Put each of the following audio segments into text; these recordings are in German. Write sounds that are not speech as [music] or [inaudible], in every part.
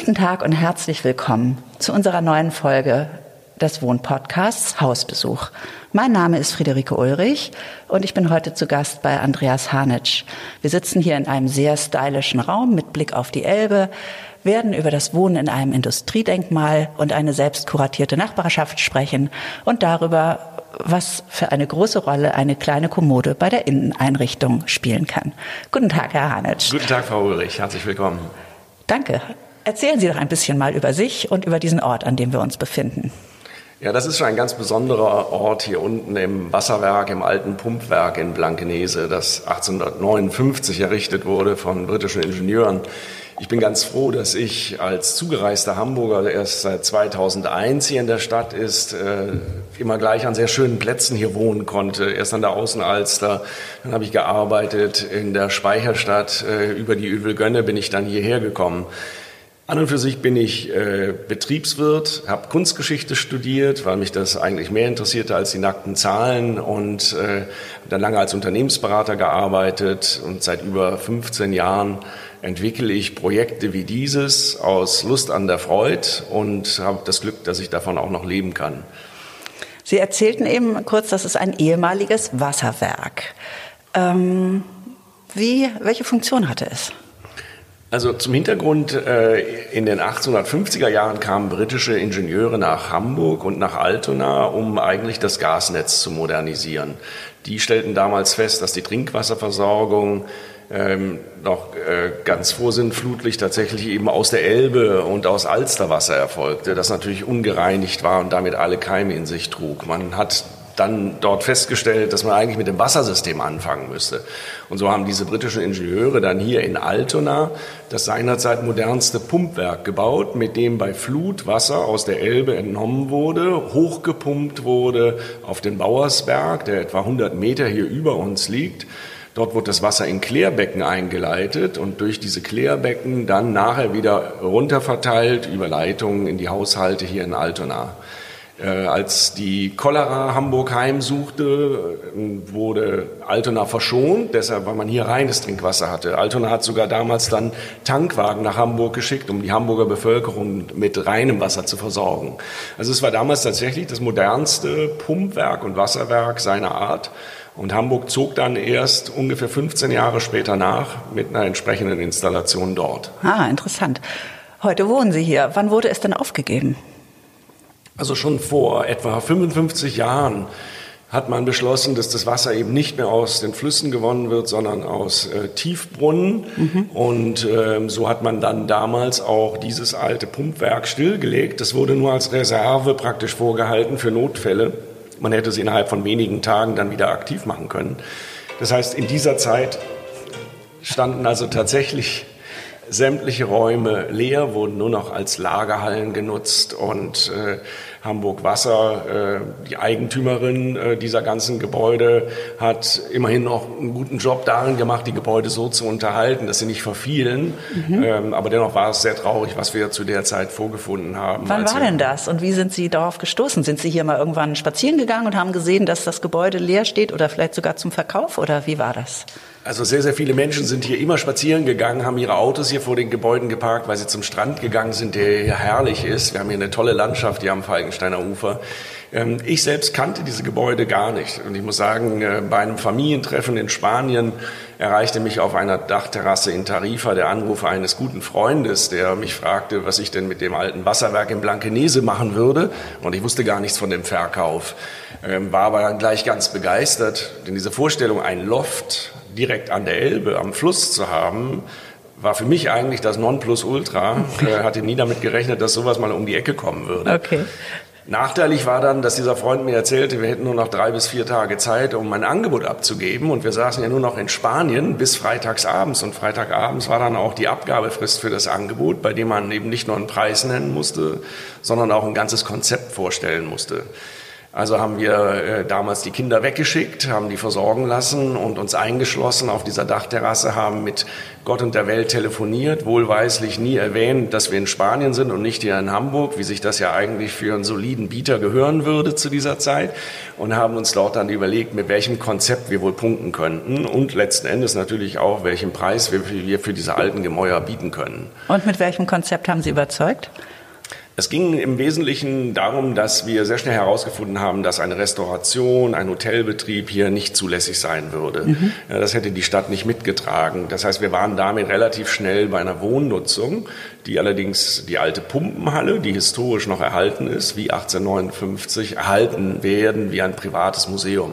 Guten Tag und herzlich willkommen zu unserer neuen Folge des Wohnpodcasts Hausbesuch. Mein Name ist Friederike Ulrich und ich bin heute zu Gast bei Andreas Hanitsch. Wir sitzen hier in einem sehr stylischen Raum mit Blick auf die Elbe, werden über das Wohnen in einem Industriedenkmal und eine selbst kuratierte Nachbarschaft sprechen und darüber, was für eine große Rolle eine kleine Kommode bei der Inneneinrichtung spielen kann. Guten Tag, Herr Hanitsch. Guten Tag, Frau Ulrich. Herzlich willkommen. Danke. Erzählen Sie doch ein bisschen mal über sich und über diesen Ort, an dem wir uns befinden. Ja, das ist schon ein ganz besonderer Ort hier unten im Wasserwerk, im alten Pumpwerk in Blankenese, das 1859 errichtet wurde von britischen Ingenieuren. Ich bin ganz froh, dass ich als zugereister Hamburger, der erst seit 2001 hier in der Stadt ist, äh, immer gleich an sehr schönen Plätzen hier wohnen konnte. Erst an der Außenalster, dann habe ich gearbeitet in der Speicherstadt. Äh, über die Üvelgönne bin ich dann hierher gekommen. An und für sich bin ich äh, Betriebswirt, habe Kunstgeschichte studiert, weil mich das eigentlich mehr interessierte als die nackten Zahlen und äh, dann lange als Unternehmensberater gearbeitet und seit über 15 Jahren entwickle ich Projekte wie dieses aus Lust an der Freude und habe das Glück, dass ich davon auch noch leben kann. Sie erzählten eben kurz, das ist ein ehemaliges Wasserwerk. Ähm, wie, welche Funktion hatte es? Also zum Hintergrund, äh, in den 1850er Jahren kamen britische Ingenieure nach Hamburg und nach Altona, um eigentlich das Gasnetz zu modernisieren. Die stellten damals fest, dass die Trinkwasserversorgung ähm, noch äh, ganz vorsinnflutlich tatsächlich eben aus der Elbe und aus Alsterwasser erfolgte, das natürlich ungereinigt war und damit alle Keime in sich trug. Man hat dann dort festgestellt, dass man eigentlich mit dem Wassersystem anfangen müsste. Und so haben diese britischen Ingenieure dann hier in Altona das seinerzeit modernste Pumpwerk gebaut, mit dem bei Flut Wasser aus der Elbe entnommen wurde, hochgepumpt wurde auf den Bauersberg, der etwa 100 Meter hier über uns liegt. Dort wird das Wasser in Klärbecken eingeleitet und durch diese Klärbecken dann nachher wieder runterverteilt über Leitungen in die Haushalte hier in Altona. Äh, als die Cholera Hamburg heimsuchte, äh, wurde Altona verschont, deshalb, weil man hier reines Trinkwasser hatte. Altona hat sogar damals dann Tankwagen nach Hamburg geschickt, um die Hamburger Bevölkerung mit reinem Wasser zu versorgen. Also es war damals tatsächlich das modernste Pumpwerk und Wasserwerk seiner Art. Und Hamburg zog dann erst ungefähr 15 Jahre später nach mit einer entsprechenden Installation dort. Ah, interessant. Heute wohnen Sie hier. Wann wurde es denn aufgegeben? Also schon vor etwa 55 Jahren hat man beschlossen, dass das Wasser eben nicht mehr aus den Flüssen gewonnen wird, sondern aus äh, Tiefbrunnen. Mhm. Und ähm, so hat man dann damals auch dieses alte Pumpwerk stillgelegt. Das wurde nur als Reserve praktisch vorgehalten für Notfälle. Man hätte es innerhalb von wenigen Tagen dann wieder aktiv machen können. Das heißt, in dieser Zeit standen also tatsächlich sämtliche Räume leer, wurden nur noch als Lagerhallen genutzt und äh, Hamburg Wasser, äh, die Eigentümerin äh, dieser ganzen Gebäude, hat immerhin noch einen guten Job darin gemacht, die Gebäude so zu unterhalten, dass sie nicht verfielen. Mhm. Ähm, aber dennoch war es sehr traurig, was wir zu der Zeit vorgefunden haben. Wann war denn das und wie sind Sie darauf gestoßen? Sind Sie hier mal irgendwann spazieren gegangen und haben gesehen, dass das Gebäude leer steht oder vielleicht sogar zum Verkauf oder wie war das? Also sehr, sehr viele Menschen sind hier immer spazieren gegangen, haben ihre Autos hier vor den Gebäuden geparkt, weil sie zum Strand gegangen sind, der hier herrlich ist. Wir haben hier eine tolle Landschaft hier am Falkensteiner Ufer. Ähm, ich selbst kannte diese Gebäude gar nicht. Und ich muss sagen, äh, bei einem Familientreffen in Spanien erreichte mich auf einer Dachterrasse in Tarifa der Anruf eines guten Freundes, der mich fragte, was ich denn mit dem alten Wasserwerk in Blankenese machen würde. Und ich wusste gar nichts von dem Verkauf, ähm, war aber dann gleich ganz begeistert. Denn diese Vorstellung, ein Loft direkt an der Elbe, am Fluss zu haben, war für mich eigentlich das Nonplusultra. Okay. Äh, hatte nie damit gerechnet, dass sowas mal um die Ecke kommen würde. Okay. Nachteilig war dann, dass dieser Freund mir erzählte, wir hätten nur noch drei bis vier Tage Zeit, um ein Angebot abzugeben. Und wir saßen ja nur noch in Spanien bis freitagsabends. Und freitagabends war dann auch die Abgabefrist für das Angebot, bei dem man eben nicht nur einen Preis nennen musste, sondern auch ein ganzes Konzept vorstellen musste. Also haben wir äh, damals die Kinder weggeschickt, haben die versorgen lassen und uns eingeschlossen auf dieser Dachterrasse, haben mit Gott und der Welt telefoniert, wohlweislich nie erwähnt, dass wir in Spanien sind und nicht hier in Hamburg, wie sich das ja eigentlich für einen soliden Bieter gehören würde zu dieser Zeit und haben uns dort dann überlegt, mit welchem Konzept wir wohl punkten könnten und letzten Endes natürlich auch, welchen Preis wir, wir für diese alten Gemäuer bieten können. Und mit welchem Konzept haben Sie überzeugt? Es ging im Wesentlichen darum, dass wir sehr schnell herausgefunden haben, dass eine Restauration, ein Hotelbetrieb hier nicht zulässig sein würde. Mhm. Das hätte die Stadt nicht mitgetragen. Das heißt, wir waren damit relativ schnell bei einer Wohnnutzung, die allerdings die alte Pumpenhalle, die historisch noch erhalten ist, wie 1859, erhalten werden wie ein privates Museum.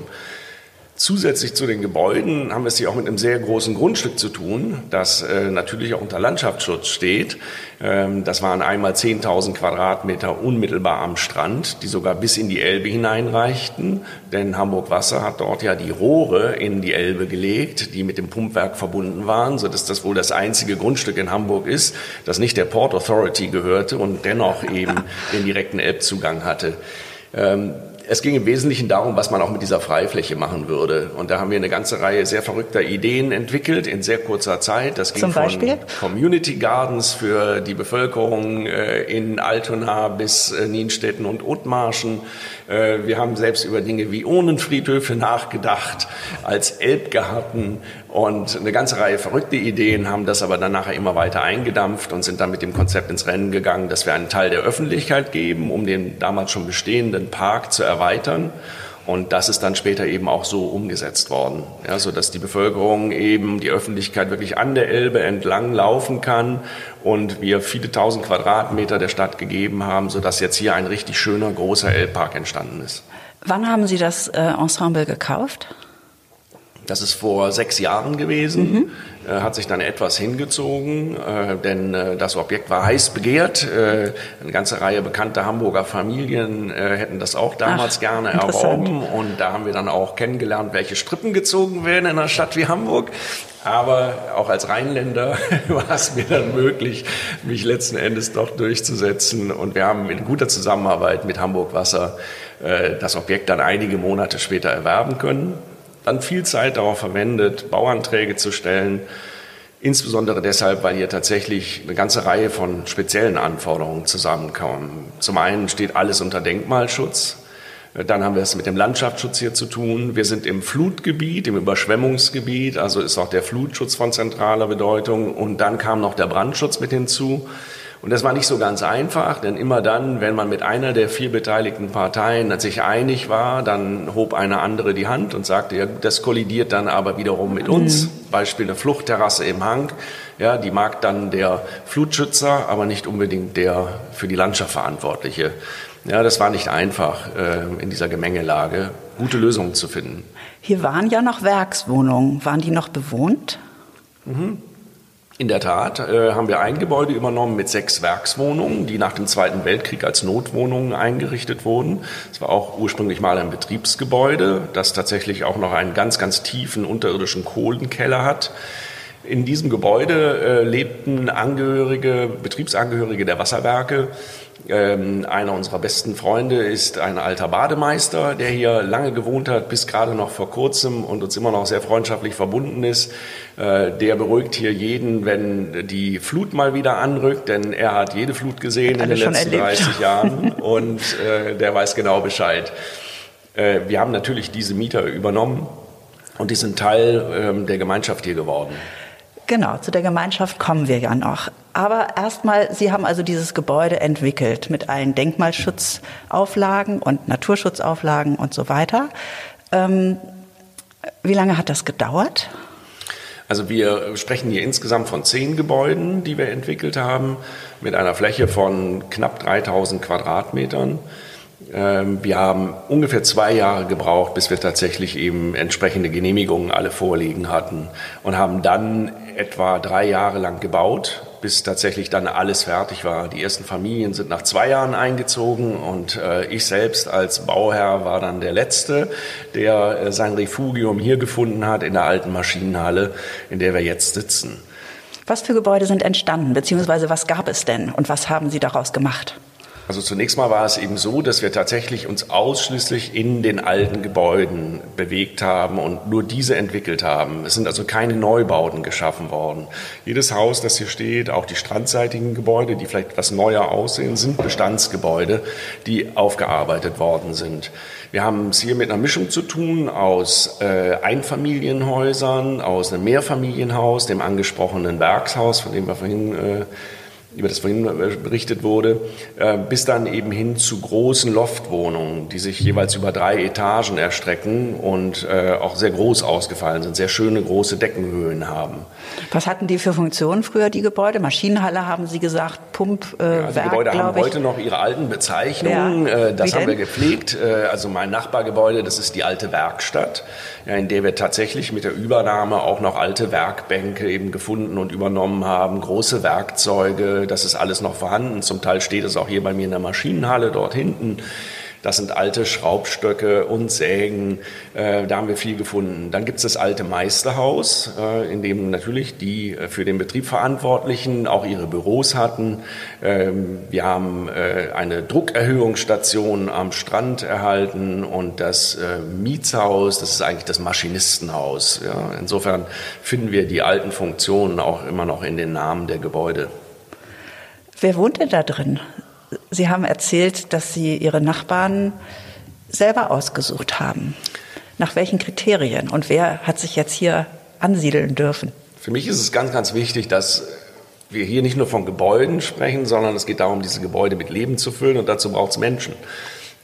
Zusätzlich zu den Gebäuden haben wir es hier auch mit einem sehr großen Grundstück zu tun, das äh, natürlich auch unter Landschaftsschutz steht. Ähm, das waren einmal 10.000 Quadratmeter unmittelbar am Strand, die sogar bis in die Elbe hineinreichten. Denn Hamburg Wasser hat dort ja die Rohre in die Elbe gelegt, die mit dem Pumpwerk verbunden waren, sodass das wohl das einzige Grundstück in Hamburg ist, das nicht der Port Authority gehörte und dennoch eben den direkten Elbzugang hatte. Ähm, es ging im Wesentlichen darum, was man auch mit dieser Freifläche machen würde. Und da haben wir eine ganze Reihe sehr verrückter Ideen entwickelt in sehr kurzer Zeit. Das ging Zum Beispiel? von Community Gardens für die Bevölkerung äh, in Altona bis äh, Nienstetten und Othmarschen. Äh, wir haben selbst über Dinge wie Urnenfriedhöfe nachgedacht, als Elbgarten und eine ganze Reihe verrückte Ideen, haben das aber dann nachher immer weiter eingedampft und sind dann mit dem Konzept ins Rennen gegangen, dass wir einen Teil der Öffentlichkeit geben, um den damals schon bestehenden Park zu erweitern. Und das ist dann später eben auch so umgesetzt worden, ja, so dass die Bevölkerung eben die Öffentlichkeit wirklich an der Elbe entlang laufen kann und wir viele tausend Quadratmeter der Stadt gegeben haben, so dass jetzt hier ein richtig schöner großer Elbpark entstanden ist. Wann haben Sie das äh, Ensemble gekauft? Das ist vor sechs Jahren gewesen, mhm. äh, hat sich dann etwas hingezogen, äh, denn äh, das Objekt war heiß begehrt. Äh, eine ganze Reihe bekannter Hamburger Familien äh, hätten das auch damals Ach, gerne erworben. Und da haben wir dann auch kennengelernt, welche Strippen gezogen werden in einer Stadt wie Hamburg. Aber auch als Rheinländer [laughs] war es mir dann möglich, mich letzten Endes doch durchzusetzen. Und wir haben in guter Zusammenarbeit mit Hamburg Wasser äh, das Objekt dann einige Monate später erwerben können dann viel Zeit darauf verwendet, Bauanträge zu stellen. Insbesondere deshalb, weil hier tatsächlich eine ganze Reihe von speziellen Anforderungen zusammenkommen. Zum einen steht alles unter Denkmalschutz. Dann haben wir es mit dem Landschaftsschutz hier zu tun. Wir sind im Flutgebiet, im Überschwemmungsgebiet, also ist auch der Flutschutz von zentraler Bedeutung. Und dann kam noch der Brandschutz mit hinzu. Und das war nicht so ganz einfach, denn immer dann, wenn man mit einer der vier beteiligten Parteien sich einig war, dann hob eine andere die Hand und sagte, ja, das kollidiert dann aber wiederum mit uns. Mhm. Beispiel eine Fluchtterrasse im Hang. Ja, die mag dann der Flutschützer, aber nicht unbedingt der für die Landschaft Verantwortliche. Ja, das war nicht einfach, äh, in dieser Gemengelage gute Lösungen zu finden. Hier waren ja noch Werkswohnungen. Waren die noch bewohnt? Mhm. In der Tat äh, haben wir ein Gebäude übernommen mit sechs Werkswohnungen, die nach dem Zweiten Weltkrieg als Notwohnungen eingerichtet wurden. Es war auch ursprünglich mal ein Betriebsgebäude, das tatsächlich auch noch einen ganz, ganz tiefen unterirdischen Kohlenkeller hat. In diesem Gebäude äh, lebten Angehörige, Betriebsangehörige der Wasserwerke, ähm, einer unserer besten Freunde ist ein alter Bademeister, der hier lange gewohnt hat, bis gerade noch vor kurzem und uns immer noch sehr freundschaftlich verbunden ist. Äh, der beruhigt hier jeden, wenn die Flut mal wieder anrückt, denn er hat jede Flut gesehen in den letzten erlebt. 30 Jahren [laughs] und äh, der weiß genau Bescheid. Äh, wir haben natürlich diese Mieter übernommen und die sind Teil ähm, der Gemeinschaft hier geworden. Genau, zu der Gemeinschaft kommen wir ja noch. Aber erstmal, Sie haben also dieses Gebäude entwickelt mit allen Denkmalschutzauflagen und Naturschutzauflagen und so weiter. Ähm, wie lange hat das gedauert? Also wir sprechen hier insgesamt von zehn Gebäuden, die wir entwickelt haben, mit einer Fläche von knapp 3000 Quadratmetern. Ähm, wir haben ungefähr zwei Jahre gebraucht, bis wir tatsächlich eben entsprechende Genehmigungen alle vorliegen hatten und haben dann etwa drei Jahre lang gebaut bis tatsächlich dann alles fertig war. Die ersten Familien sind nach zwei Jahren eingezogen und äh, ich selbst als Bauherr war dann der Letzte, der äh, sein Refugium hier gefunden hat in der alten Maschinenhalle, in der wir jetzt sitzen. Was für Gebäude sind entstanden, beziehungsweise was gab es denn und was haben Sie daraus gemacht? Also zunächst mal war es eben so, dass wir tatsächlich uns ausschließlich in den alten Gebäuden bewegt haben und nur diese entwickelt haben. Es sind also keine Neubauten geschaffen worden. Jedes Haus, das hier steht, auch die strandseitigen Gebäude, die vielleicht etwas neuer aussehen, sind Bestandsgebäude, die aufgearbeitet worden sind. Wir haben es hier mit einer Mischung zu tun aus äh, Einfamilienhäusern, aus einem Mehrfamilienhaus, dem angesprochenen Werkshaus, von dem wir vorhin äh, über das vorhin äh, berichtet wurde, äh, bis dann eben hin zu großen Loftwohnungen, die sich jeweils über drei Etagen erstrecken und äh, auch sehr groß ausgefallen sind, sehr schöne große Deckenhöhen haben. Was hatten die für Funktionen früher, die Gebäude? Maschinenhalle haben Sie gesagt, Pumpwerk, äh, ja, also Die Gebäude haben heute noch ihre alten Bezeichnungen. Ja. Das Wie haben wir gepflegt. Also mein Nachbargebäude, das ist die alte Werkstatt, in der wir tatsächlich mit der Übernahme auch noch alte Werkbänke eben gefunden und übernommen haben, große Werkzeuge, das ist alles noch vorhanden. Zum Teil steht es auch hier bei mir in der Maschinenhalle dort hinten. Das sind alte Schraubstöcke und Sägen. Äh, da haben wir viel gefunden. Dann gibt es das alte Meisterhaus, äh, in dem natürlich die äh, für den Betrieb Verantwortlichen auch ihre Büros hatten. Ähm, wir haben äh, eine Druckerhöhungsstation am Strand erhalten und das äh, Mietshaus, das ist eigentlich das Maschinistenhaus. Ja. Insofern finden wir die alten Funktionen auch immer noch in den Namen der Gebäude. Wer wohnt denn da drin? Sie haben erzählt, dass Sie Ihre Nachbarn selber ausgesucht haben. Nach welchen Kriterien? Und wer hat sich jetzt hier ansiedeln dürfen? Für mich ist es ganz, ganz wichtig, dass wir hier nicht nur von Gebäuden sprechen, sondern es geht darum, diese Gebäude mit Leben zu füllen und dazu braucht es Menschen.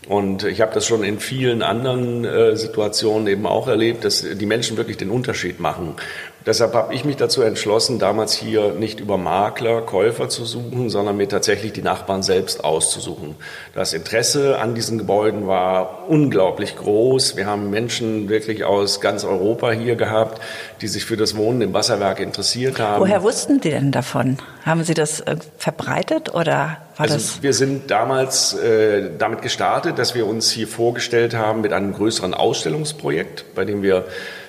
Und ich habe das schon in vielen anderen äh, Situationen eben auch erlebt, dass die Menschen wirklich den Unterschied machen. Deshalb habe ich mich dazu entschlossen, damals hier nicht über Makler, Käufer zu suchen, sondern mir tatsächlich die Nachbarn selbst auszusuchen. Das Interesse an diesen Gebäuden war unglaublich groß. Wir haben Menschen wirklich aus ganz Europa hier gehabt, die sich für das Wohnen im Wasserwerk interessiert haben. Woher wussten die denn davon? Haben Sie das äh, verbreitet oder war also das? Wir sind damals äh, damit gestartet, dass wir uns hier vorgestellt haben mit einem größeren Ausstellungsprojekt, bei dem wir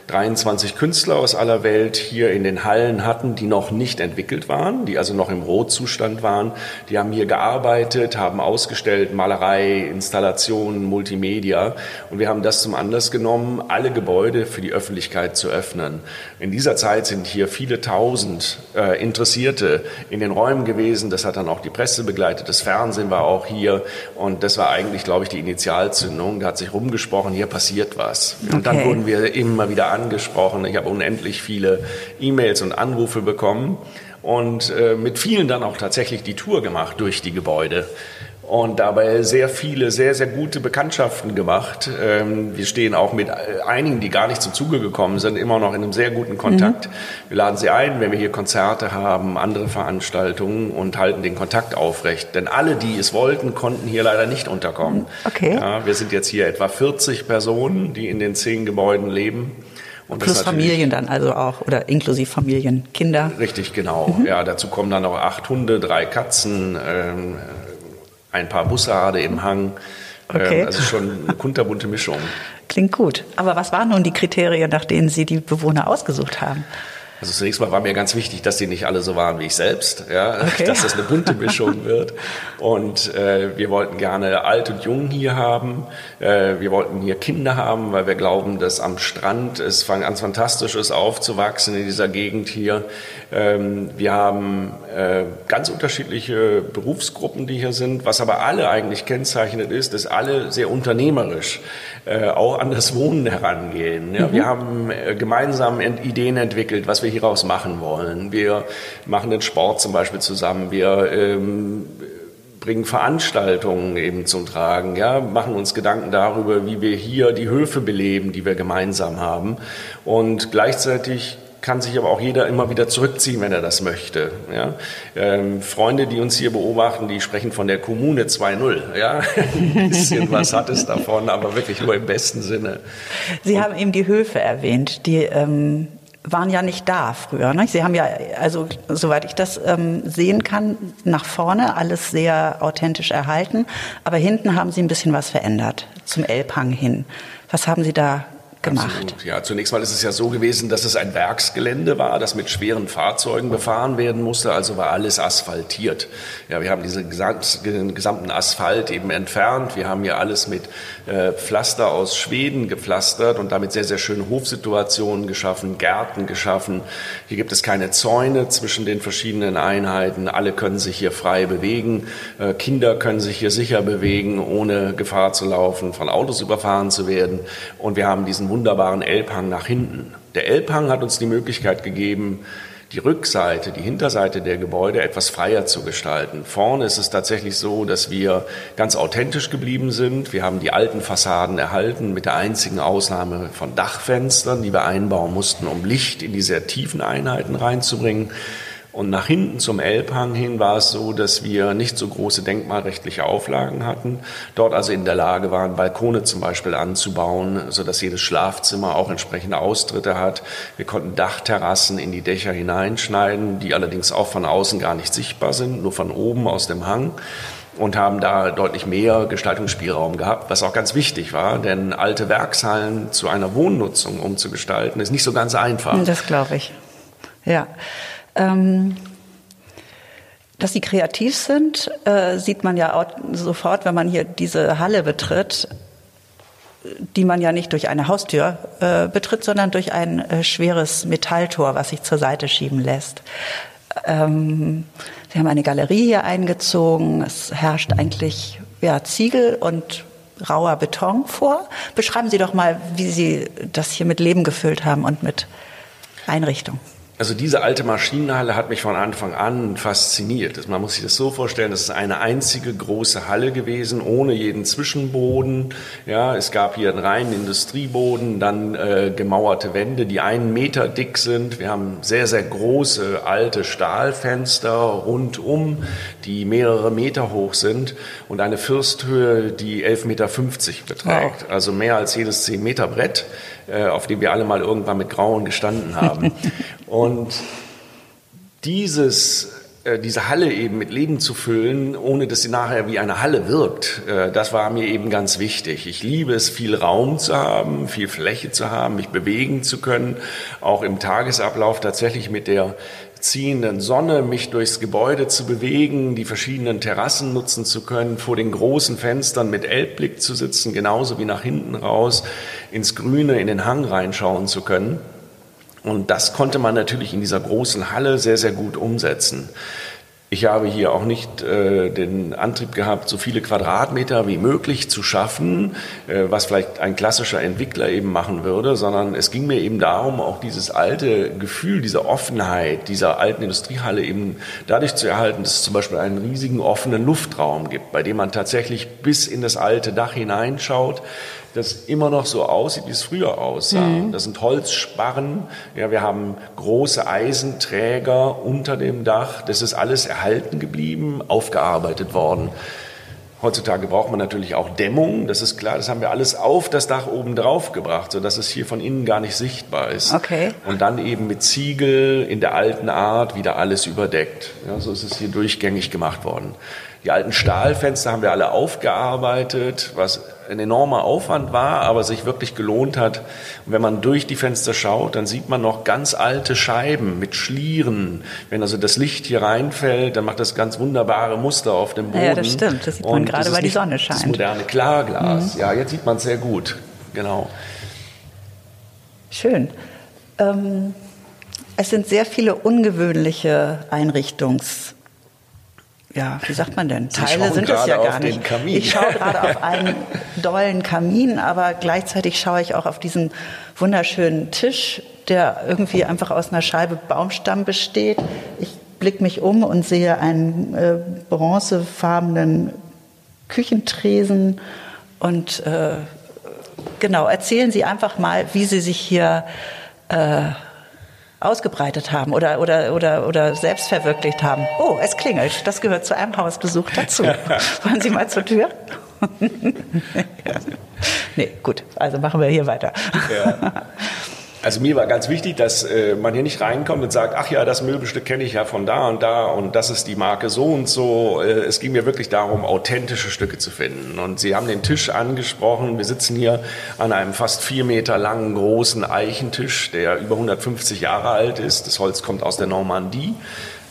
23 Künstler aus aller Welt hier in den Hallen hatten, die noch nicht entwickelt waren, die also noch im Rotzustand waren. Die haben hier gearbeitet, haben ausgestellt, Malerei, Installationen, Multimedia. Und wir haben das zum Anlass genommen, alle Gebäude für die Öffentlichkeit zu öffnen. In dieser Zeit sind hier viele tausend äh, Interessierte in den Räumen gewesen. Das hat dann auch die Presse begleitet. Das Fernsehen war auch hier. Und das war eigentlich, glaube ich, die Initialzündung. Da hat sich rumgesprochen, hier passiert was. Und okay. dann wurden wir immer wieder angesprochen. Ich habe unendlich viele E-Mails und Anrufe bekommen und äh, mit vielen dann auch tatsächlich die Tour gemacht durch die Gebäude und dabei sehr viele, sehr, sehr gute Bekanntschaften gemacht. Ähm, wir stehen auch mit äh, einigen, die gar nicht zum Zuge gekommen sind, immer noch in einem sehr guten Kontakt. Mhm. Wir laden sie ein, wenn wir hier Konzerte haben, andere Veranstaltungen und halten den Kontakt aufrecht. Denn alle, die es wollten, konnten hier leider nicht unterkommen. Okay. Ja, wir sind jetzt hier etwa 40 Personen, die in den zehn Gebäuden leben. Und Plus Familien dann also auch oder inklusive Familien, Kinder. Richtig, genau. Mhm. Ja, dazu kommen dann noch acht Hunde, drei Katzen, ähm, ein paar Bussarde im Hang. Okay. Ähm, also schon eine kunterbunte Mischung. [laughs] Klingt gut. Aber was waren nun die Kriterien, nach denen Sie die Bewohner ausgesucht haben? Also zunächst mal war mir ganz wichtig, dass die nicht alle so waren wie ich selbst, ja, okay. dass das eine bunte Mischung wird. Und äh, wir wollten gerne alt und jung hier haben. Äh, wir wollten hier Kinder haben, weil wir glauben, dass am Strand es ganz fantastisch ist, aufzuwachsen in dieser Gegend hier. Ähm, wir haben äh, ganz unterschiedliche Berufsgruppen, die hier sind. Was aber alle eigentlich kennzeichnet ist, dass alle sehr unternehmerisch äh, auch an das Wohnen herangehen. Ja, mhm. Wir haben äh, gemeinsam Ideen entwickelt, was wir hieraus machen wollen. Wir machen den Sport zum Beispiel zusammen. Wir ähm, bringen Veranstaltungen eben zum Tragen, ja, machen uns Gedanken darüber, wie wir hier die Höfe beleben, die wir gemeinsam haben. Und gleichzeitig kann sich aber auch jeder immer wieder zurückziehen, wenn er das möchte. Ja? Ähm, Freunde, die uns hier beobachten, die sprechen von der Kommune 2.0. Ja? [laughs] Ein bisschen was hat es davon, aber wirklich nur im besten Sinne. Sie Und, haben eben die Höfe erwähnt, die ähm waren ja nicht da früher. Ne? Sie haben ja, also soweit ich das ähm, sehen kann, nach vorne alles sehr authentisch erhalten, aber hinten haben Sie ein bisschen was verändert zum Elbhang hin. Was haben Sie da gemacht. Absolut. Ja, zunächst mal ist es ja so gewesen, dass es ein Werksgelände war, das mit schweren Fahrzeugen befahren werden musste, also war alles asphaltiert. Ja, wir haben diesen gesamten Asphalt eben entfernt. Wir haben hier alles mit äh, Pflaster aus Schweden gepflastert und damit sehr, sehr schöne Hofsituationen geschaffen, Gärten geschaffen. Hier gibt es keine Zäune zwischen den verschiedenen Einheiten. Alle können sich hier frei bewegen. Äh, Kinder können sich hier sicher bewegen, ohne Gefahr zu laufen, von Autos überfahren zu werden. Und wir haben diesen wunderbaren Elbhang nach hinten. Der Elbhang hat uns die Möglichkeit gegeben, die Rückseite, die Hinterseite der Gebäude etwas freier zu gestalten. Vorne ist es tatsächlich so, dass wir ganz authentisch geblieben sind. Wir haben die alten Fassaden erhalten mit der einzigen Ausnahme von Dachfenstern, die wir einbauen mussten, um Licht in die sehr tiefen Einheiten reinzubringen. Und nach hinten zum Elbhang hin war es so, dass wir nicht so große denkmalrechtliche Auflagen hatten, dort also in der Lage waren, Balkone zum Beispiel anzubauen, sodass jedes Schlafzimmer auch entsprechende Austritte hat. Wir konnten Dachterrassen in die Dächer hineinschneiden, die allerdings auch von außen gar nicht sichtbar sind, nur von oben aus dem Hang und haben da deutlich mehr Gestaltungsspielraum gehabt, was auch ganz wichtig war, denn alte Werkshallen zu einer Wohnnutzung umzugestalten, ist nicht so ganz einfach. Das glaube ich. Ja. Ähm, dass sie kreativ sind, äh, sieht man ja sofort, wenn man hier diese Halle betritt, die man ja nicht durch eine Haustür äh, betritt, sondern durch ein äh, schweres Metalltor, was sich zur Seite schieben lässt. Ähm, sie haben eine Galerie hier eingezogen. Es herrscht eigentlich ja, Ziegel und rauer Beton vor. Beschreiben Sie doch mal, wie Sie das hier mit Leben gefüllt haben und mit Einrichtung. Also diese alte Maschinenhalle hat mich von Anfang an fasziniert. Man muss sich das so vorstellen, das ist eine einzige große Halle gewesen, ohne jeden Zwischenboden. Ja, es gab hier einen reinen Industrieboden, dann äh, gemauerte Wände, die einen Meter dick sind. Wir haben sehr, sehr große alte Stahlfenster rundum, die mehrere Meter hoch sind und eine Fürsthöhe, die 11,50 Meter beträgt. Wow. Also mehr als jedes 10 Meter Brett. Äh, auf dem wir alle mal irgendwann mit Grauen gestanden haben. [laughs] Und dieses äh, diese Halle eben mit Leben zu füllen, ohne dass sie nachher wie eine Halle wirkt, äh, das war mir eben ganz wichtig. Ich liebe es, viel Raum zu haben, viel Fläche zu haben, mich bewegen zu können, auch im Tagesablauf tatsächlich mit der ziehenden Sonne, mich durchs Gebäude zu bewegen, die verschiedenen Terrassen nutzen zu können, vor den großen Fenstern mit Elbblick zu sitzen, genauso wie nach hinten raus ins Grüne, in den Hang reinschauen zu können. Und das konnte man natürlich in dieser großen Halle sehr, sehr gut umsetzen. Ich habe hier auch nicht äh, den Antrieb gehabt, so viele Quadratmeter wie möglich zu schaffen, äh, was vielleicht ein klassischer Entwickler eben machen würde, sondern es ging mir eben darum, auch dieses alte Gefühl, diese Offenheit dieser alten Industriehalle eben dadurch zu erhalten, dass es zum Beispiel einen riesigen offenen Luftraum gibt, bei dem man tatsächlich bis in das alte Dach hineinschaut, das immer noch so aussieht, wie es früher aussah. Mhm. Das sind Holzsparren. Ja, wir haben große Eisenträger unter dem Dach. Das ist alles erhalten geblieben, aufgearbeitet worden. Heutzutage braucht man natürlich auch Dämmung, das ist klar. Das haben wir alles auf das Dach oben drauf gebracht, sodass es hier von innen gar nicht sichtbar ist. Okay. Und dann eben mit Ziegel in der alten Art wieder alles überdeckt. Ja, so ist es hier durchgängig gemacht worden. Die alten Stahlfenster haben wir alle aufgearbeitet, was ein enormer Aufwand war, aber sich wirklich gelohnt hat. Und wenn man durch die Fenster schaut, dann sieht man noch ganz alte Scheiben mit Schlieren. Wenn also das Licht hier reinfällt, dann macht das ganz wunderbare Muster auf dem Boden. Ja, das stimmt. Das sieht man Und gerade, weil die Sonne scheint. Das moderne Klarglas. Mhm. Ja, jetzt sieht man es sehr gut. Genau. Schön. Ähm, es sind sehr viele ungewöhnliche Einrichtungs ja, wie sagt man denn? Teile sind es ja gar nicht. Ich schaue gerade auf [laughs] einen dollen Kamin, aber gleichzeitig schaue ich auch auf diesen wunderschönen Tisch, der irgendwie einfach aus einer Scheibe Baumstamm besteht. Ich blicke mich um und sehe einen äh, bronzefarbenen Küchentresen und äh, genau, erzählen Sie einfach mal, wie Sie sich hier äh, ausgebreitet haben oder, oder, oder, oder selbst verwirklicht haben. Oh, es klingelt. Das gehört zu einem Hausbesuch dazu. Wollen Sie mal zur Tür? [laughs] Nee, gut. Also machen wir hier weiter. Ja. Also mir war ganz wichtig, dass äh, man hier nicht reinkommt und sagt, ach ja, das Möbelstück kenne ich ja von da und da und das ist die Marke so und so. Äh, es ging mir wirklich darum, authentische Stücke zu finden. Und Sie haben den Tisch angesprochen. Wir sitzen hier an einem fast vier Meter langen großen Eichentisch, der über 150 Jahre alt ist. Das Holz kommt aus der Normandie.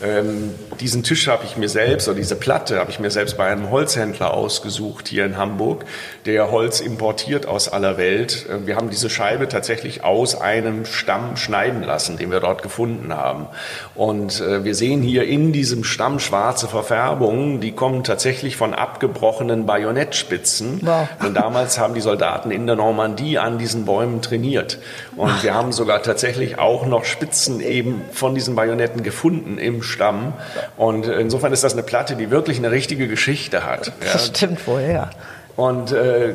Ähm, diesen Tisch habe ich mir selbst, oder diese Platte habe ich mir selbst bei einem Holzhändler ausgesucht hier in Hamburg, der Holz importiert aus aller Welt. Äh, wir haben diese Scheibe tatsächlich aus einem Stamm schneiden lassen, den wir dort gefunden haben. Und äh, wir sehen hier in diesem Stamm schwarze Verfärbungen, die kommen tatsächlich von abgebrochenen Bajonettspitzen. Wow. Und damals haben die Soldaten in der Normandie an diesen Bäumen trainiert. Und wir haben sogar tatsächlich auch noch Spitzen eben von diesen Bajonetten gefunden im Stamm. Und insofern ist das eine Platte, die wirklich eine richtige Geschichte hat. Das ja. stimmt wohl, ja. Und äh,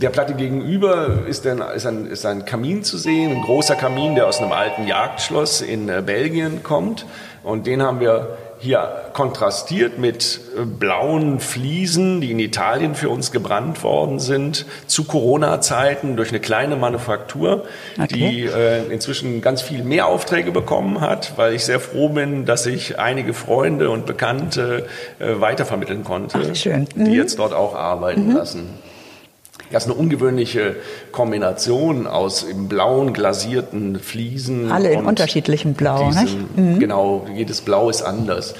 der Platte gegenüber ist ein, ist, ein, ist ein Kamin zu sehen, ein großer Kamin, der aus einem alten Jagdschloss in äh, Belgien kommt. Und den haben wir hier kontrastiert mit äh, blauen Fliesen, die in Italien für uns gebrannt worden sind, zu Corona-Zeiten durch eine kleine Manufaktur, okay. die äh, inzwischen ganz viel mehr Aufträge bekommen hat, weil ich sehr froh bin, dass ich einige Freunde und Bekannte äh, weitervermitteln konnte, Ach, mhm. die jetzt dort auch arbeiten mhm. lassen. Das ist eine ungewöhnliche Kombination aus im blauen glasierten Fliesen. Alle in unterschiedlichem Blau, diesem, nicht? Mhm. Genau, jedes Blau ist anders.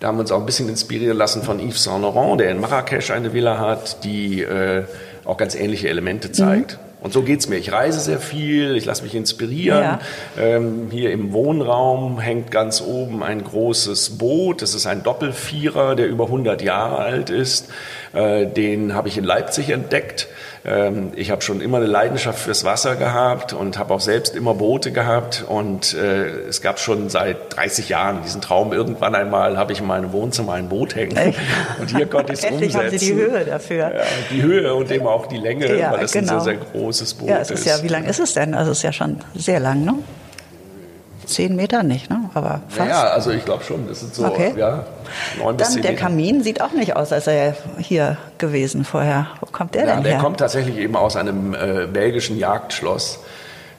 Da haben wir uns auch ein bisschen inspirieren lassen von Yves Saint Laurent, der in Marrakesch eine Villa hat, die äh, auch ganz ähnliche Elemente zeigt. Mhm. Und so geht's mir. Ich reise sehr viel, ich lasse mich inspirieren. Ja. Ähm, hier im Wohnraum hängt ganz oben ein großes Boot. Das ist ein Doppelvierer, der über 100 Jahre alt ist. Äh, den habe ich in Leipzig entdeckt. Ähm, ich habe schon immer eine Leidenschaft fürs Wasser gehabt und habe auch selbst immer Boote gehabt. Und äh, es gab schon seit 30 Jahren diesen Traum. Irgendwann einmal habe ich in meinem Wohnzimmer ein Boot hängen. Und hier konnte ich es umsetzen. [laughs] haben Sie die Höhe dafür. Ja, die Höhe und eben auch die Länge, ja, weil das genau. ein sehr, sehr großes Boot ja, es ist. ist. Ja, wie lang ist es denn? Also es ist ja schon sehr lang, ne? Zehn Meter nicht, ne? Aber fast. Ja, also ich glaube schon. Das sind so okay. ja, neun bis Dann zehn der Meter. Kamin sieht auch nicht aus, als er hier gewesen vorher. Wo kommt der ja, denn der her? Der kommt tatsächlich eben aus einem äh, belgischen Jagdschloss.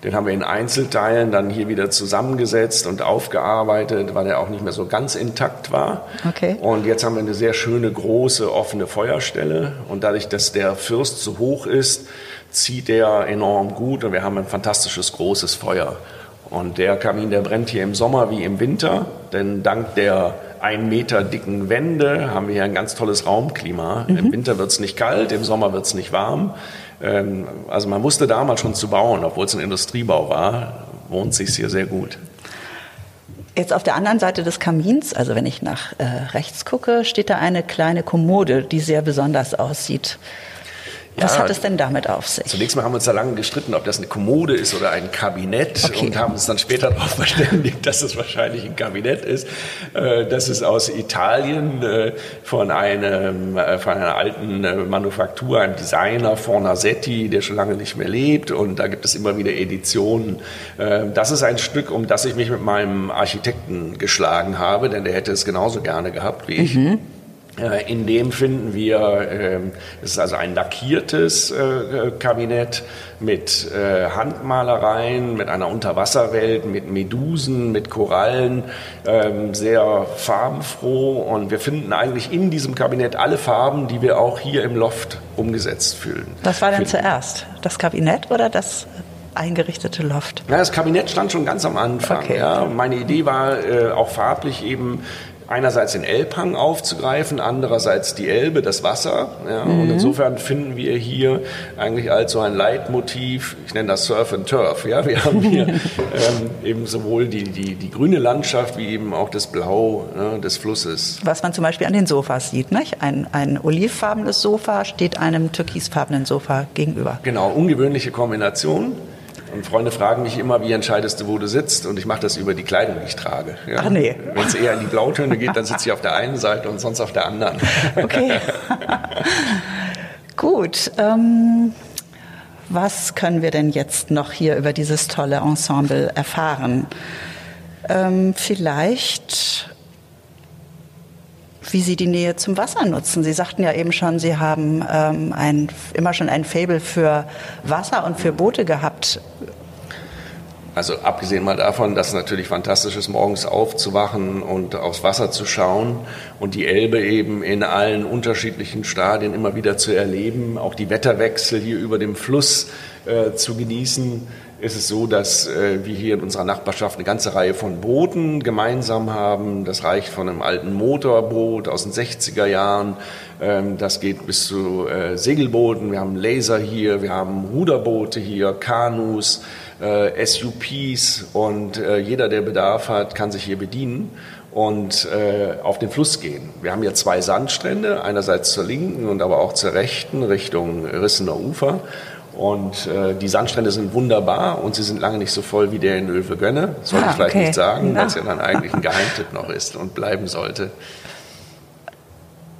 Den haben wir in Einzelteilen dann hier wieder zusammengesetzt und aufgearbeitet, weil er auch nicht mehr so ganz intakt war. Okay. Und jetzt haben wir eine sehr schöne große offene Feuerstelle. Und dadurch, dass der Fürst so hoch ist, zieht er enorm gut und wir haben ein fantastisches großes Feuer. Und der Kamin, der brennt hier im Sommer wie im Winter, denn dank der ein Meter dicken Wände haben wir hier ein ganz tolles Raumklima. Mhm. Im Winter wird es nicht kalt, im Sommer wird es nicht warm. Ähm, also man musste damals schon zu bauen, obwohl es ein Industriebau war, wohnt sich hier sehr gut. Jetzt auf der anderen Seite des Kamins, also wenn ich nach äh, rechts gucke, steht da eine kleine Kommode, die sehr besonders aussieht. Was ja, hat es denn damit auf sich? Zunächst mal haben wir uns da lange gestritten, ob das eine Kommode ist oder ein Kabinett okay. und haben uns dann später darauf [laughs] verständigt, dass es wahrscheinlich ein Kabinett ist. Äh, das ist aus Italien äh, von, einem, äh, von einer alten Manufaktur, einem Designer, Fornasetti, der schon lange nicht mehr lebt und da gibt es immer wieder Editionen. Das ist ein Stück, um das ich mich mit meinem Architekten geschlagen habe, denn der hätte es genauso gerne gehabt wie ich. Mhm. Äh, in dem finden wir, ähm, es ist also ein lackiertes äh, Kabinett mit äh, Handmalereien, mit einer Unterwasserwelt, mit Medusen, mit Korallen, ähm, sehr farbenfroh. Und wir finden eigentlich in diesem Kabinett alle Farben, die wir auch hier im Loft umgesetzt fühlen. Was war denn zuerst? Das Kabinett oder das eingerichtete Loft? Ja, das Kabinett stand schon ganz am Anfang. Okay. Ja. Meine Idee war äh, auch farblich eben einerseits den Elbhang aufzugreifen, andererseits die Elbe, das Wasser. Ja, mhm. Und insofern finden wir hier eigentlich als so ein Leitmotiv, ich nenne das Surf and Turf. Ja, wir haben hier [laughs] ähm, eben sowohl die, die, die grüne Landschaft wie eben auch das Blau ne, des Flusses. Was man zum Beispiel an den Sofas sieht, nicht? Ein, ein olivfarbenes Sofa steht einem türkisfarbenen Sofa gegenüber. Genau, ungewöhnliche Kombination. Und Freunde fragen mich immer, wie entscheidest du, wo du sitzt? Und ich mache das über die Kleidung, die ich trage. Ja. Ach nee. Wenn es eher in die Blautöne geht, dann sitze ich auf der einen Seite und sonst auf der anderen. Okay. [laughs] Gut. Ähm, was können wir denn jetzt noch hier über dieses tolle Ensemble erfahren? Ähm, vielleicht wie Sie die Nähe zum Wasser nutzen. Sie sagten ja eben schon, Sie haben ähm, ein, immer schon ein Faible für Wasser und für Boote gehabt. Also abgesehen mal davon, dass es natürlich fantastisch ist, morgens aufzuwachen und aufs Wasser zu schauen und die Elbe eben in allen unterschiedlichen Stadien immer wieder zu erleben, auch die Wetterwechsel hier über dem Fluss äh, zu genießen, ist es so, dass äh, wir hier in unserer Nachbarschaft eine ganze Reihe von Booten gemeinsam haben. Das reicht von einem alten Motorboot aus den 60er Jahren. Ähm, das geht bis zu äh, Segelbooten. Wir haben Laser hier, wir haben Ruderboote hier, Kanus, äh, SUPs und äh, jeder, der Bedarf hat, kann sich hier bedienen und äh, auf den Fluss gehen. Wir haben hier zwei Sandstrände, einerseits zur linken und aber auch zur rechten Richtung Rissener Ufer. Und äh, die Sandstrände sind wunderbar und sie sind lange nicht so voll wie der in Ölve-Gönne. Sollte ah, ich vielleicht okay. nicht sagen, weil es ja dann eigentlich ein Geheimtipp noch ist und bleiben sollte.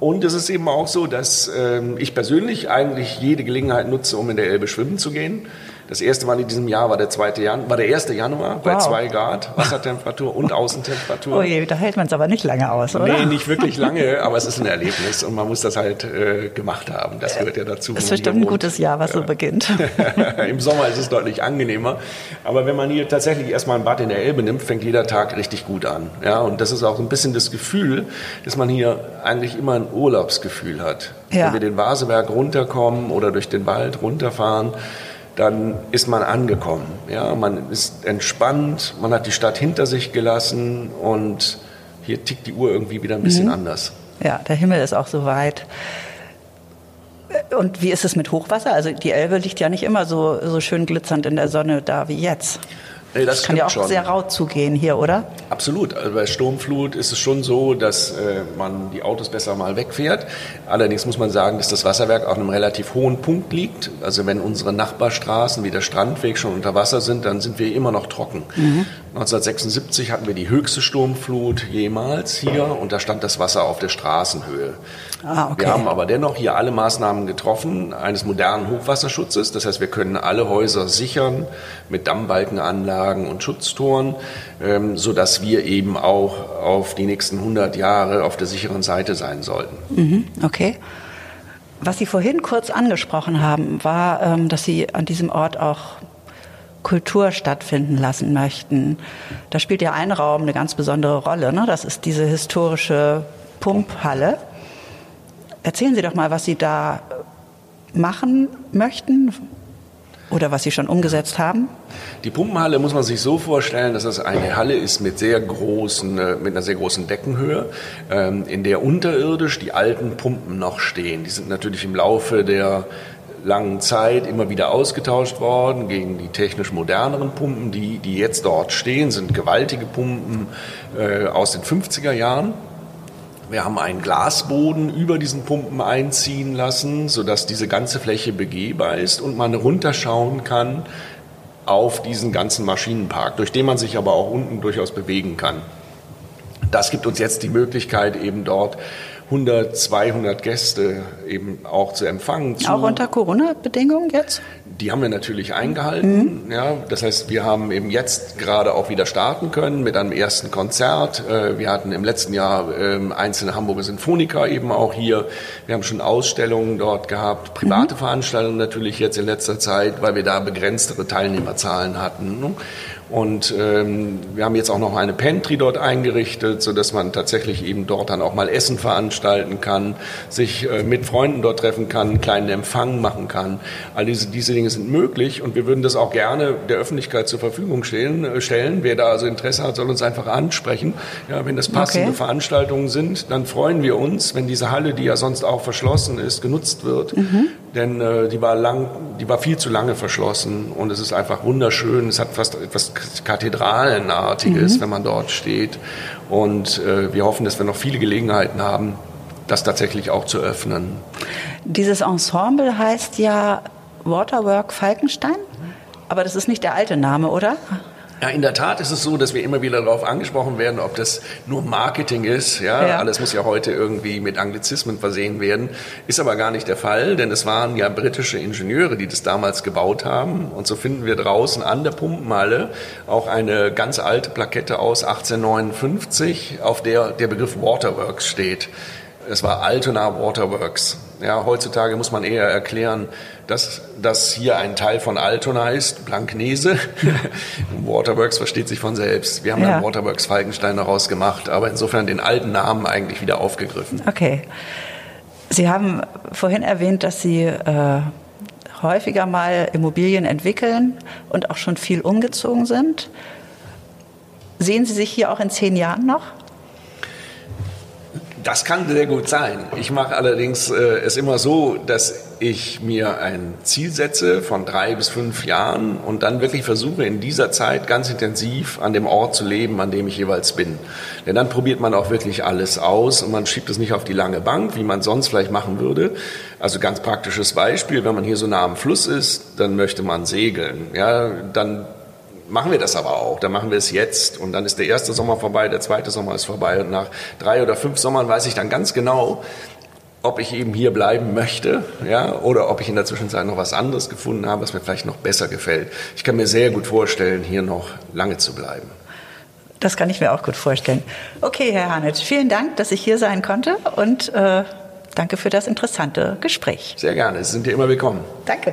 Und es ist eben auch so, dass äh, ich persönlich eigentlich jede Gelegenheit nutze, um in der Elbe schwimmen zu gehen. Das erste Mal in diesem Jahr war der, 2. Jan war der 1. Januar bei 2 Grad Wassertemperatur und Außentemperatur. [laughs] Oh je, da hält man es aber nicht lange aus, oder? Nee, nicht wirklich lange, aber es ist ein Erlebnis und man muss das halt äh, gemacht haben. Das gehört ja dazu. Es ist bestimmt ein gutes Jahr, was ja. so beginnt. [laughs] Im Sommer ist es deutlich angenehmer. Aber wenn man hier tatsächlich erstmal ein Bad in der Elbe nimmt, fängt jeder Tag richtig gut an. Ja, und das ist auch ein bisschen das Gefühl, dass man hier eigentlich immer ein Urlaubsgefühl hat. Ja. Wenn wir den Vaseberg runterkommen oder durch den Wald runterfahren, dann ist man angekommen. Ja, man ist entspannt, man hat die Stadt hinter sich gelassen und hier tickt die Uhr irgendwie wieder ein bisschen mhm. anders. Ja, der Himmel ist auch so weit. Und wie ist es mit Hochwasser? Also die Elbe liegt ja nicht immer so, so schön glitzernd in der Sonne da wie jetzt. Nee, das, das kann ja auch schon. sehr rau zugehen hier, oder? Absolut. Also bei Sturmflut ist es schon so, dass äh, man die Autos besser mal wegfährt. Allerdings muss man sagen, dass das Wasserwerk auf einem relativ hohen Punkt liegt. Also wenn unsere Nachbarstraßen wie der Strandweg schon unter Wasser sind, dann sind wir immer noch trocken. Mhm. 1976 hatten wir die höchste Sturmflut jemals hier und da stand das Wasser auf der Straßenhöhe. Ah, okay. Wir haben aber dennoch hier alle Maßnahmen getroffen eines modernen Hochwasserschutzes. Das heißt, wir können alle Häuser sichern mit Dammbalkenanlagen und Schutztoren, ähm, sodass wir eben auch auf die nächsten 100 Jahre auf der sicheren Seite sein sollten. Mhm, okay. Was Sie vorhin kurz angesprochen haben, war, ähm, dass Sie an diesem Ort auch Kultur stattfinden lassen möchten. Da spielt ja ein Raum eine ganz besondere Rolle. Ne? Das ist diese historische Pumphalle. Erzählen Sie doch mal, was Sie da machen möchten oder was Sie schon umgesetzt haben. Die Pumpenhalle muss man sich so vorstellen, dass es eine Halle ist mit sehr großen, äh, mit einer sehr großen Deckenhöhe, ähm, in der unterirdisch die alten Pumpen noch stehen. Die sind natürlich im Laufe der langen Zeit immer wieder ausgetauscht worden gegen die technisch moderneren Pumpen. Die, die jetzt dort stehen, sind gewaltige Pumpen äh, aus den 50er Jahren. Wir haben einen Glasboden über diesen Pumpen einziehen lassen, sodass diese ganze Fläche begehbar ist und man runterschauen kann auf diesen ganzen Maschinenpark, durch den man sich aber auch unten durchaus bewegen kann. Das gibt uns jetzt die Möglichkeit, eben dort 100, 200 Gäste eben auch zu empfangen. Zu, auch unter Corona-Bedingungen jetzt? Die haben wir natürlich eingehalten. Mhm. Ja, das heißt, wir haben eben jetzt gerade auch wieder starten können mit einem ersten Konzert. Äh, wir hatten im letzten Jahr ähm, einzelne Hamburger Sinfoniker eben auch hier. Wir haben schon Ausstellungen dort gehabt, private mhm. Veranstaltungen natürlich jetzt in letzter Zeit, weil wir da begrenztere Teilnehmerzahlen hatten. Und ähm, wir haben jetzt auch noch eine Pantry dort eingerichtet, so dass man tatsächlich eben dort dann auch mal Essen veranstalten kann, sich äh, mit Freunden dort treffen kann, einen kleinen Empfang machen kann. All diese, diese Dinge sind möglich und wir würden das auch gerne der Öffentlichkeit zur Verfügung stellen. Äh, stellen. Wer da also Interesse hat, soll uns einfach ansprechen. Ja, wenn das passende okay. Veranstaltungen sind, dann freuen wir uns, wenn diese Halle, die ja sonst auch verschlossen ist, genutzt wird. Mhm. Denn äh, die war lang, die war viel zu lange verschlossen und es ist einfach wunderschön. Es hat fast etwas Kathedralenartiges, mhm. wenn man dort steht. Und äh, wir hoffen, dass wir noch viele Gelegenheiten haben, das tatsächlich auch zu öffnen. Dieses Ensemble heißt ja Waterwork Falkenstein, aber das ist nicht der alte Name, oder? Ja, in der Tat ist es so, dass wir immer wieder darauf angesprochen werden, ob das nur Marketing ist. Ja? ja, alles muss ja heute irgendwie mit Anglizismen versehen werden. Ist aber gar nicht der Fall, denn es waren ja britische Ingenieure, die das damals gebaut haben. Und so finden wir draußen an der Pumpenhalle auch eine ganz alte Plakette aus 1859, auf der der Begriff Waterworks steht. Es war Altona Waterworks. Ja, heutzutage muss man eher erklären, dass das hier ein Teil von Altona ist, Blanknese. [laughs] Waterworks versteht sich von selbst. Wir haben ja. dann Waterworks Falkenstein daraus gemacht, aber insofern den alten Namen eigentlich wieder aufgegriffen. Okay. Sie haben vorhin erwähnt, dass Sie äh, häufiger mal Immobilien entwickeln und auch schon viel umgezogen sind. Sehen Sie sich hier auch in zehn Jahren noch? Das kann sehr gut sein. Ich mache allerdings äh, es immer so, dass ich mir ein Ziel setze von drei bis fünf Jahren und dann wirklich versuche, in dieser Zeit ganz intensiv an dem Ort zu leben, an dem ich jeweils bin. Denn dann probiert man auch wirklich alles aus und man schiebt es nicht auf die lange Bank, wie man sonst vielleicht machen würde. Also ganz praktisches Beispiel, wenn man hier so nah am Fluss ist, dann möchte man segeln. Ja, dann machen wir das aber auch. Dann machen wir es jetzt. Und dann ist der erste Sommer vorbei, der zweite Sommer ist vorbei. Und nach drei oder fünf Sommern weiß ich dann ganz genau, ob ich eben hier bleiben möchte, ja, oder ob ich in der Zwischenzeit noch was anderes gefunden habe, was mir vielleicht noch besser gefällt. Ich kann mir sehr gut vorstellen, hier noch lange zu bleiben. Das kann ich mir auch gut vorstellen. Okay, Herr Hanitsch, vielen Dank, dass ich hier sein konnte und äh, danke für das interessante Gespräch. Sehr gerne, Sie sind hier immer willkommen. Danke.